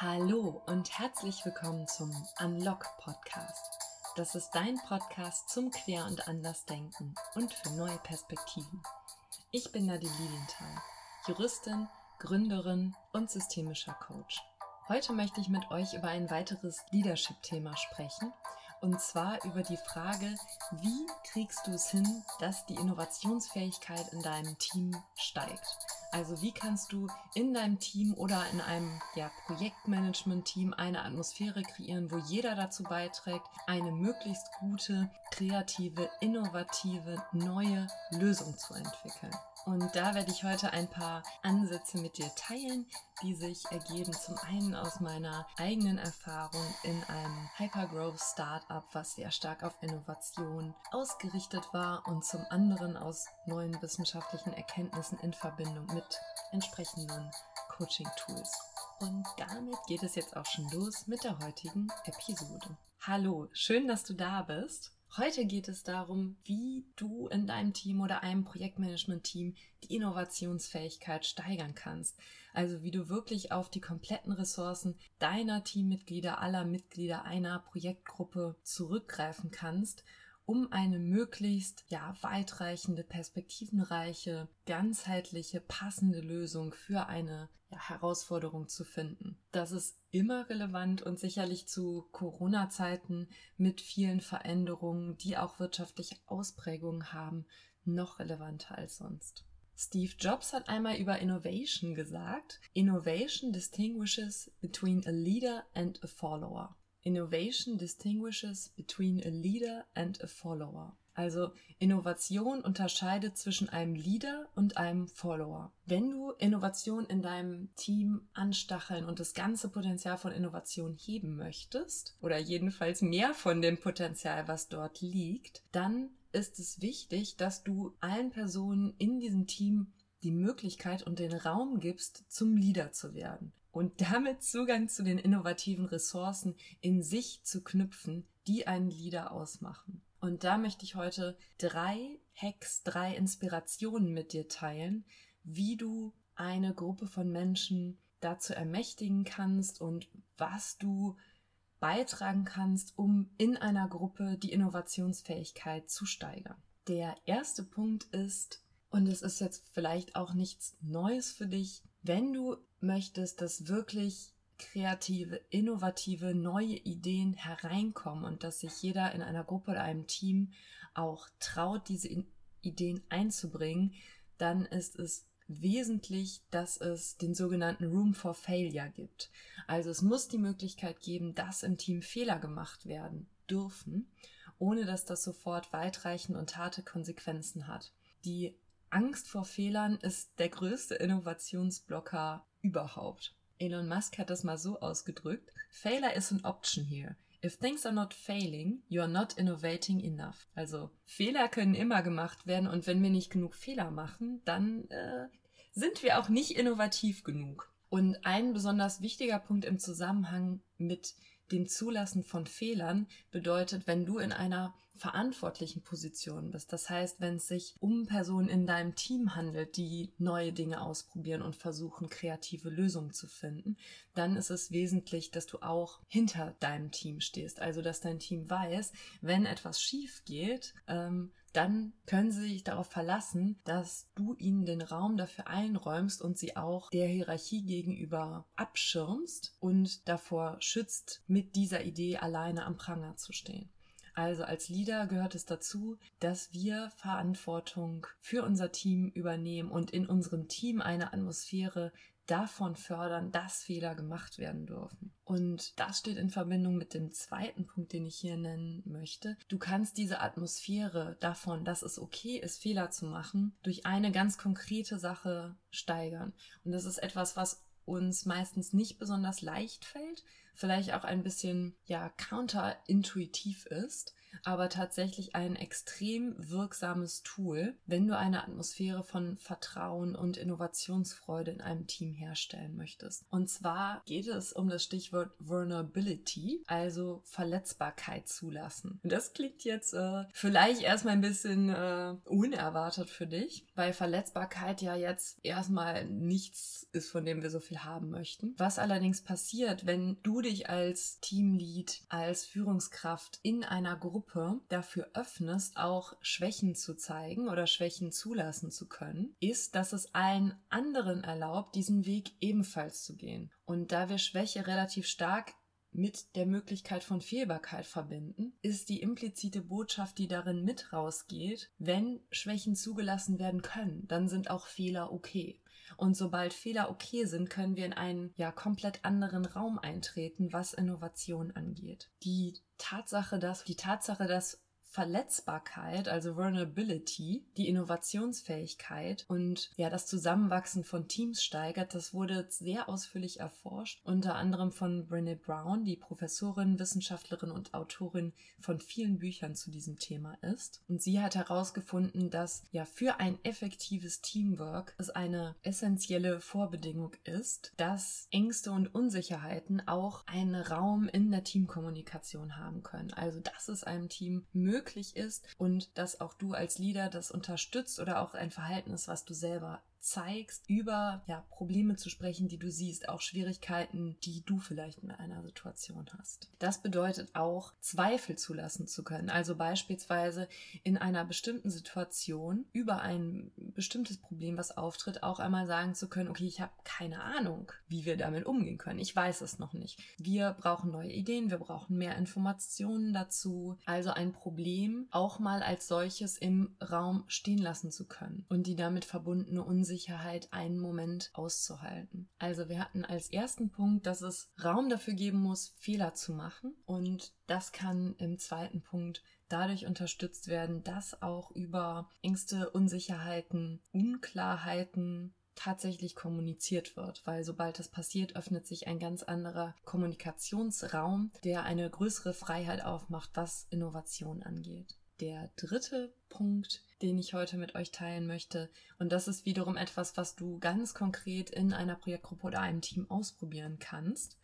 Hallo und herzlich willkommen zum Unlock Podcast. Das ist dein Podcast zum Quer- und Andersdenken und für neue Perspektiven. Ich bin Nadine Lilienthal, Juristin, Gründerin und systemischer Coach. Heute möchte ich mit euch über ein weiteres Leadership-Thema sprechen und zwar über die Frage, wie kriegst du es hin, dass die Innovationsfähigkeit in deinem Team steigt? Also wie kannst du in deinem Team oder in einem ja, Projektmanagement-Team eine Atmosphäre kreieren, wo jeder dazu beiträgt, eine möglichst gute, kreative, innovative, neue Lösung zu entwickeln? Und da werde ich heute ein paar Ansätze mit dir teilen, die sich ergeben zum einen aus meiner eigenen Erfahrung in einem Hypergrowth Startup, was sehr stark auf Innovation ausgerichtet war und zum anderen aus neuen wissenschaftlichen Erkenntnissen in Verbindung mit entsprechenden Coaching Tools. Und damit geht es jetzt auch schon los mit der heutigen Episode. Hallo, schön, dass du da bist. Heute geht es darum, wie du in deinem Team oder einem Projektmanagement-Team die Innovationsfähigkeit steigern kannst. Also wie du wirklich auf die kompletten Ressourcen deiner Teammitglieder, aller Mitglieder einer Projektgruppe zurückgreifen kannst um eine möglichst ja, weitreichende, perspektivenreiche, ganzheitliche, passende Lösung für eine ja, Herausforderung zu finden. Das ist immer relevant und sicherlich zu Corona-Zeiten mit vielen Veränderungen, die auch wirtschaftliche Ausprägungen haben, noch relevanter als sonst. Steve Jobs hat einmal über Innovation gesagt, Innovation distinguishes between a leader and a follower. Innovation distinguishes between a leader and a follower. Also Innovation unterscheidet zwischen einem Leader und einem Follower. Wenn du Innovation in deinem Team anstacheln und das ganze Potenzial von Innovation heben möchtest, oder jedenfalls mehr von dem Potenzial, was dort liegt, dann ist es wichtig, dass du allen Personen in diesem Team die Möglichkeit und den Raum gibst, zum Leader zu werden und damit Zugang zu den innovativen Ressourcen in sich zu knüpfen, die einen Leader ausmachen. Und da möchte ich heute drei Hacks, drei Inspirationen mit dir teilen, wie du eine Gruppe von Menschen dazu ermächtigen kannst und was du beitragen kannst, um in einer Gruppe die Innovationsfähigkeit zu steigern. Der erste Punkt ist, und es ist jetzt vielleicht auch nichts Neues für dich, wenn du möchtest, dass wirklich kreative, innovative, neue Ideen hereinkommen und dass sich jeder in einer Gruppe oder einem Team auch traut, diese Ideen einzubringen, dann ist es wesentlich, dass es den sogenannten Room for Failure gibt. Also es muss die Möglichkeit geben, dass im Team Fehler gemacht werden dürfen, ohne dass das sofort weitreichende und harte Konsequenzen hat. Die Angst vor Fehlern ist der größte Innovationsblocker überhaupt. Elon Musk hat das mal so ausgedrückt. Failure is an option here. If things are not failing, you are not innovating enough. Also Fehler können immer gemacht werden und wenn wir nicht genug Fehler machen, dann äh, sind wir auch nicht innovativ genug. Und ein besonders wichtiger Punkt im Zusammenhang mit dem Zulassen von Fehlern bedeutet, wenn du in einer verantwortlichen Position bist. Das heißt, wenn es sich um Personen in deinem Team handelt, die neue Dinge ausprobieren und versuchen, kreative Lösungen zu finden, dann ist es wesentlich, dass du auch hinter deinem Team stehst. Also, dass dein Team weiß, wenn etwas schief geht, ähm, dann können sie sich darauf verlassen, dass du ihnen den Raum dafür einräumst und sie auch der Hierarchie gegenüber abschirmst und davor schützt, mit dieser Idee alleine am Pranger zu stehen. Also als Leader gehört es dazu, dass wir Verantwortung für unser Team übernehmen und in unserem Team eine Atmosphäre davon fördern, dass Fehler gemacht werden dürfen. Und das steht in Verbindung mit dem zweiten Punkt, den ich hier nennen möchte. Du kannst diese Atmosphäre davon, dass es okay ist, Fehler zu machen, durch eine ganz konkrete Sache steigern. Und das ist etwas, was uns meistens nicht besonders leicht fällt, vielleicht auch ein bisschen ja counterintuitiv ist. Aber tatsächlich ein extrem wirksames Tool, wenn du eine Atmosphäre von Vertrauen und Innovationsfreude in einem Team herstellen möchtest. Und zwar geht es um das Stichwort Vulnerability, also Verletzbarkeit zulassen. Und das klingt jetzt äh, vielleicht erstmal ein bisschen äh, unerwartet für dich, weil Verletzbarkeit ja jetzt erstmal nichts ist, von dem wir so viel haben möchten. Was allerdings passiert, wenn du dich als Teamlead, als Führungskraft in einer Gruppe dafür öffnest, auch Schwächen zu zeigen oder Schwächen zulassen zu können, ist, dass es allen anderen erlaubt, diesen Weg ebenfalls zu gehen. Und da wir Schwäche relativ stark mit der Möglichkeit von Fehlbarkeit verbinden, ist die implizite Botschaft, die darin mit rausgeht, wenn Schwächen zugelassen werden können, dann sind auch Fehler okay. Und sobald Fehler okay sind, können wir in einen ja komplett anderen Raum eintreten, was Innovation angeht. Die Tatsache, dass die Tatsache, dass Verletzbarkeit, also Vulnerability, die Innovationsfähigkeit und ja das Zusammenwachsen von Teams steigert, das wurde sehr ausführlich erforscht, unter anderem von Brené Brown, die Professorin, Wissenschaftlerin und Autorin von vielen Büchern zu diesem Thema ist. Und sie hat herausgefunden, dass ja für ein effektives Teamwork es eine essentielle Vorbedingung ist, dass Ängste und Unsicherheiten auch einen Raum in der Teamkommunikation haben können. Also dass es einem Team möglich möglich ist und dass auch du als Leader das unterstützt oder auch ein Verhalten ist, was du selber zeigst, über ja, Probleme zu sprechen, die du siehst, auch Schwierigkeiten, die du vielleicht in einer Situation hast. Das bedeutet auch, Zweifel zulassen zu können. Also beispielsweise in einer bestimmten Situation über ein bestimmtes Problem, was auftritt, auch einmal sagen zu können, okay, ich habe keine Ahnung, wie wir damit umgehen können. Ich weiß es noch nicht. Wir brauchen neue Ideen, wir brauchen mehr Informationen dazu. Also ein Problem auch mal als solches im Raum stehen lassen zu können und die damit verbundene Unsicherheit Unsicherheit einen Moment auszuhalten. Also wir hatten als ersten Punkt, dass es Raum dafür geben muss, Fehler zu machen. Und das kann im zweiten Punkt dadurch unterstützt werden, dass auch über Ängste, Unsicherheiten, Unklarheiten tatsächlich kommuniziert wird, weil sobald das passiert, öffnet sich ein ganz anderer Kommunikationsraum, der eine größere Freiheit aufmacht, was Innovation angeht. Der dritte Punkt den ich heute mit euch teilen möchte. Und das ist wiederum etwas, was du ganz konkret in einer Projektgruppe oder einem Team ausprobieren kannst,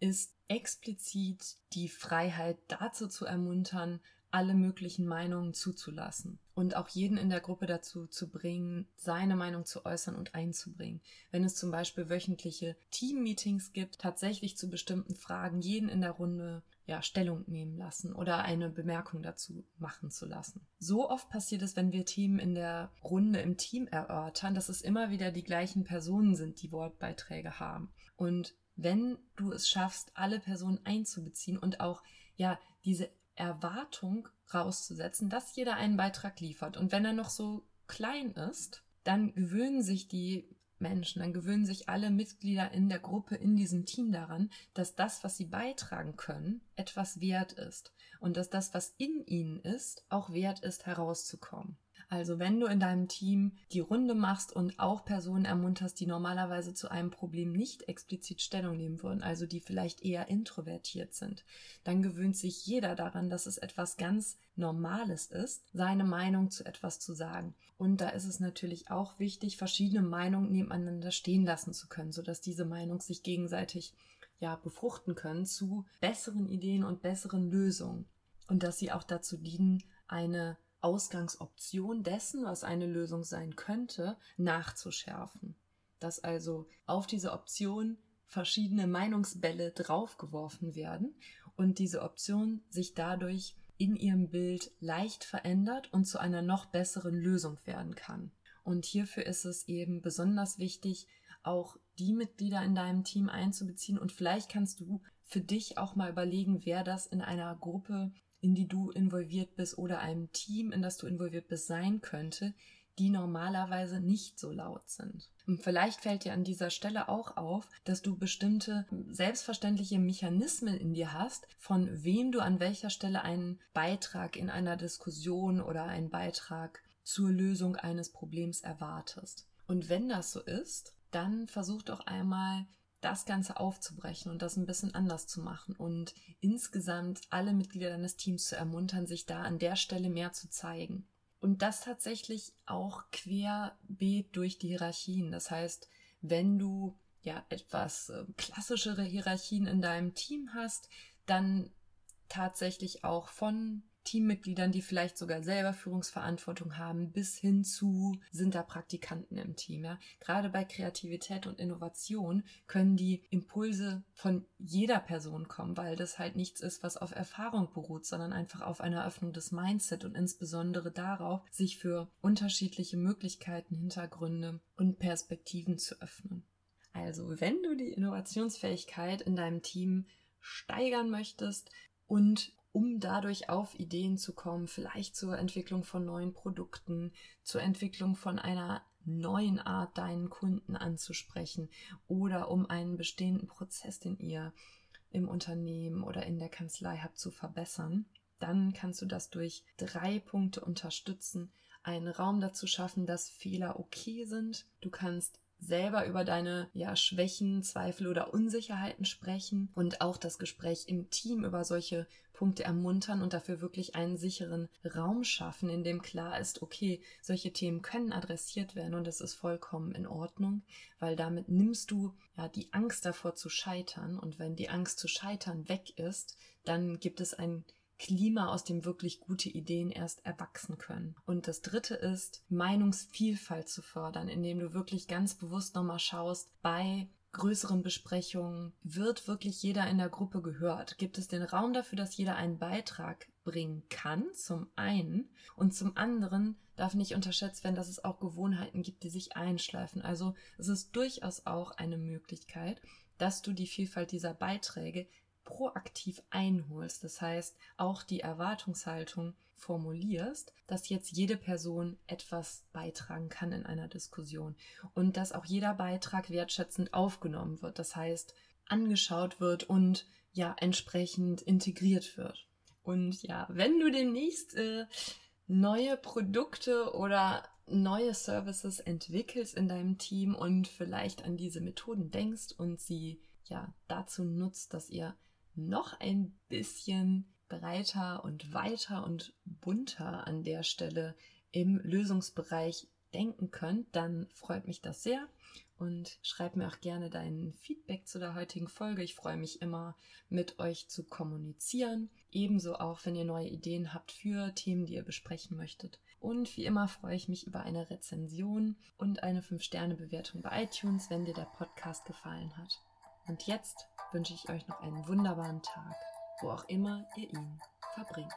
ist explizit die Freiheit dazu zu ermuntern, alle möglichen Meinungen zuzulassen und auch jeden in der Gruppe dazu zu bringen, seine Meinung zu äußern und einzubringen. Wenn es zum Beispiel wöchentliche Team-Meetings gibt, tatsächlich zu bestimmten Fragen jeden in der Runde ja, Stellung nehmen lassen oder eine Bemerkung dazu machen zu lassen. So oft passiert es, wenn wir Themen in der Runde im Team erörtern, dass es immer wieder die gleichen Personen sind, die Wortbeiträge haben. Und wenn du es schaffst, alle Personen einzubeziehen und auch ja diese Erwartung rauszusetzen, dass jeder einen Beitrag liefert. Und wenn er noch so klein ist, dann gewöhnen sich die Menschen, dann gewöhnen sich alle Mitglieder in der Gruppe, in diesem Team daran, dass das, was sie beitragen können, etwas wert ist und dass das, was in ihnen ist, auch wert ist, herauszukommen. Also wenn du in deinem Team die Runde machst und auch Personen ermunterst, die normalerweise zu einem Problem nicht explizit Stellung nehmen würden, also die vielleicht eher introvertiert sind, dann gewöhnt sich jeder daran, dass es etwas ganz Normales ist, seine Meinung zu etwas zu sagen. Und da ist es natürlich auch wichtig, verschiedene Meinungen nebeneinander stehen lassen zu können, sodass diese Meinung sich gegenseitig ja befruchten können zu besseren Ideen und besseren Lösungen und dass sie auch dazu dienen, eine Ausgangsoption dessen, was eine Lösung sein könnte, nachzuschärfen. Dass also auf diese Option verschiedene Meinungsbälle draufgeworfen werden und diese Option sich dadurch in ihrem Bild leicht verändert und zu einer noch besseren Lösung werden kann. Und hierfür ist es eben besonders wichtig, auch die Mitglieder in deinem Team einzubeziehen und vielleicht kannst du für dich auch mal überlegen, wer das in einer Gruppe in die du involviert bist oder einem Team, in das du involviert bist, sein könnte, die normalerweise nicht so laut sind. Und vielleicht fällt dir an dieser Stelle auch auf, dass du bestimmte selbstverständliche Mechanismen in dir hast, von wem du an welcher Stelle einen Beitrag in einer Diskussion oder einen Beitrag zur Lösung eines Problems erwartest. Und wenn das so ist, dann versuch doch einmal das Ganze aufzubrechen und das ein bisschen anders zu machen und insgesamt alle Mitglieder deines Teams zu ermuntern, sich da an der Stelle mehr zu zeigen. Und das tatsächlich auch querbeet durch die Hierarchien. Das heißt, wenn du ja etwas äh, klassischere Hierarchien in deinem Team hast, dann tatsächlich auch von Teammitgliedern, die vielleicht sogar selber Führungsverantwortung haben, bis hin zu sind da Praktikanten im Team. Ja? Gerade bei Kreativität und Innovation können die Impulse von jeder Person kommen, weil das halt nichts ist, was auf Erfahrung beruht, sondern einfach auf einer Öffnung des Mindset und insbesondere darauf, sich für unterschiedliche Möglichkeiten, Hintergründe und Perspektiven zu öffnen. Also, wenn du die Innovationsfähigkeit in deinem Team steigern möchtest und um dadurch auf Ideen zu kommen, vielleicht zur Entwicklung von neuen Produkten, zur Entwicklung von einer neuen Art, deinen Kunden anzusprechen oder um einen bestehenden Prozess, den ihr im Unternehmen oder in der Kanzlei habt, zu verbessern. Dann kannst du das durch drei Punkte unterstützen. Einen Raum dazu schaffen, dass Fehler okay sind. Du kannst selber über deine ja, Schwächen, Zweifel oder Unsicherheiten sprechen und auch das Gespräch im Team über solche Punkte ermuntern und dafür wirklich einen sicheren Raum schaffen, in dem klar ist, okay, solche Themen können adressiert werden und es ist vollkommen in Ordnung, weil damit nimmst du ja die Angst davor zu scheitern und wenn die Angst zu scheitern weg ist, dann gibt es ein Klima, aus dem wirklich gute Ideen erst erwachsen können. Und das dritte ist, Meinungsvielfalt zu fördern, indem du wirklich ganz bewusst nochmal schaust, bei größeren Besprechungen wird wirklich jeder in der Gruppe gehört? Gibt es den Raum dafür, dass jeder einen Beitrag bringen kann, zum einen, und zum anderen darf nicht unterschätzt werden, dass es auch Gewohnheiten gibt, die sich einschleifen. Also es ist durchaus auch eine Möglichkeit, dass du die Vielfalt dieser Beiträge proaktiv einholst. Das heißt, auch die Erwartungshaltung formulierst, dass jetzt jede Person etwas beitragen kann in einer Diskussion und dass auch jeder Beitrag wertschätzend aufgenommen wird. Das heißt, angeschaut wird und ja, entsprechend integriert wird. Und ja, wenn du demnächst äh, neue Produkte oder neue Services entwickelst in deinem Team und vielleicht an diese Methoden denkst und sie ja dazu nutzt, dass ihr noch ein bisschen breiter und weiter und bunter an der Stelle im Lösungsbereich denken könnt, dann freut mich das sehr und schreib mir auch gerne dein Feedback zu der heutigen Folge. Ich freue mich immer, mit euch zu kommunizieren. Ebenso auch, wenn ihr neue Ideen habt für Themen, die ihr besprechen möchtet. Und wie immer freue ich mich über eine Rezension und eine 5-Sterne-Bewertung bei iTunes, wenn dir der Podcast gefallen hat. Und jetzt wünsche ich euch noch einen wunderbaren Tag, wo auch immer ihr ihn verbringt.